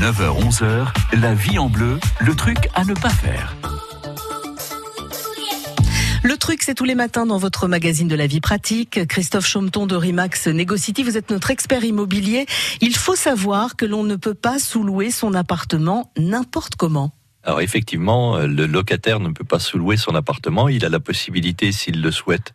9h-11h, la vie en bleu, le truc à ne pas faire. Le truc, c'est tous les matins dans votre magazine de la vie pratique. Christophe Chaumeton de Rimax Negocity, vous êtes notre expert immobilier. Il faut savoir que l'on ne peut pas sous-louer son appartement n'importe comment. Alors effectivement, le locataire ne peut pas sous-louer son appartement. Il a la possibilité, s'il le souhaite,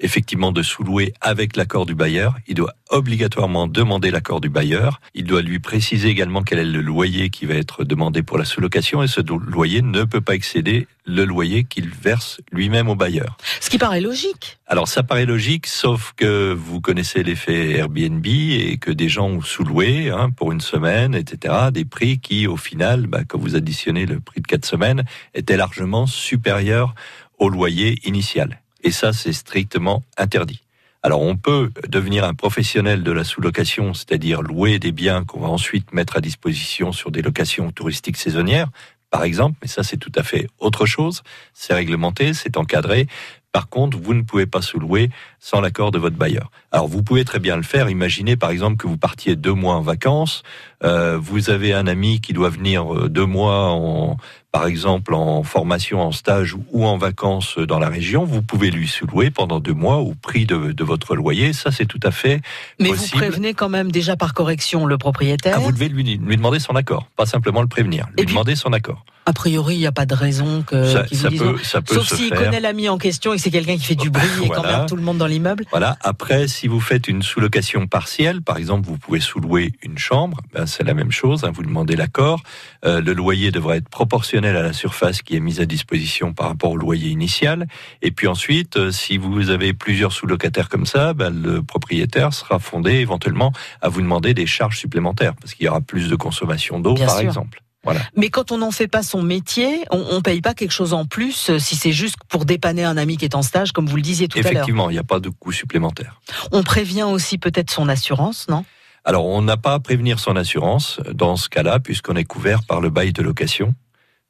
effectivement de sous-louer avec l'accord du bailleur. Il doit obligatoirement demander l'accord du bailleur. Il doit lui préciser également quel est le loyer qui va être demandé pour la sous-location et ce loyer ne peut pas excéder le loyer qu'il verse lui-même au bailleur. Ce qui paraît logique. Alors ça paraît logique, sauf que vous connaissez l'effet Airbnb et que des gens ont sous-loué hein, pour une semaine, etc. Des prix qui, au final, bah, quand vous additionnez le prix de quatre semaines, étaient largement supérieurs au loyer initial. Et ça, c'est strictement interdit. Alors on peut devenir un professionnel de la sous-location, c'est-à-dire louer des biens qu'on va ensuite mettre à disposition sur des locations touristiques saisonnières, par exemple, mais ça c'est tout à fait autre chose, c'est réglementé, c'est encadré. Par contre, vous ne pouvez pas sous-louer sans l'accord de votre bailleur. Alors vous pouvez très bien le faire. Imaginez par exemple que vous partiez deux mois en vacances, euh, vous avez un ami qui doit venir euh, deux mois en, par exemple en formation, en stage ou en vacances dans la région, vous pouvez lui sous-louer pendant deux mois au prix de, de votre loyer. Ça, c'est tout à fait Mais possible. vous prévenez quand même déjà par correction le propriétaire. Ah, vous devez lui, lui, demander son accord, pas simplement le prévenir, lui puis, demander son accord. A priori, il n'y a pas de raison que ça, qu ça peut, ça peut Sauf s'il connaît l'ami en question et que c'est quelqu'un qui fait du bruit et Voilà. qu'emmerde tout le monde dans l'immeuble. Voilà. Après, si vous faites une sous-location partielle, par exemple, vous pouvez sous-louer une chambre, ben, c'est la même chose. hein, vous demandez l'accord. Euh, le loyer devrait être proportionnel à la surface qui est mise à disposition par rapport au loyer initial. Et puis ensuite, euh, si vous avez plusieurs sous-locataires comme ça, ben, le propriétaire sera fondé éventuellement à vous demander des charges supplémentaires parce qu'il y aura plus de consommation d'eau, par sûr. exemple. Voilà. Mais quand on n'en fait pas son métier, on ne paye pas quelque chose en plus euh, si c'est juste pour dépanner un ami qui est en stage, comme vous le disiez tout à l'heure. Effectivement, il n'y a pas de coût supplémentaire. On prévient aussi peut-être son assurance, non? Alors, on n'a pas à prévenir son assurance dans ce cas-là, puisqu'on est couvert par le bail de location.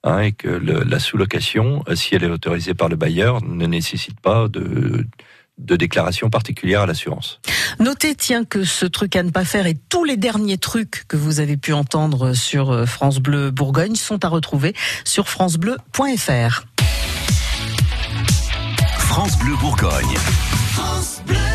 hein, et que le- la sous-location, euh, si elle est autorisée par le bailleur, ne nécessite pas de, de déclaration particulière à l'assurance. Notez, tiens, que ce truc à ne pas faire et tous les derniers trucs que vous avez pu entendre sur euh, France Bleu Bourgogne sont à retrouver sur francebleu.fr. France Bleu Bourgogne. France Bleu.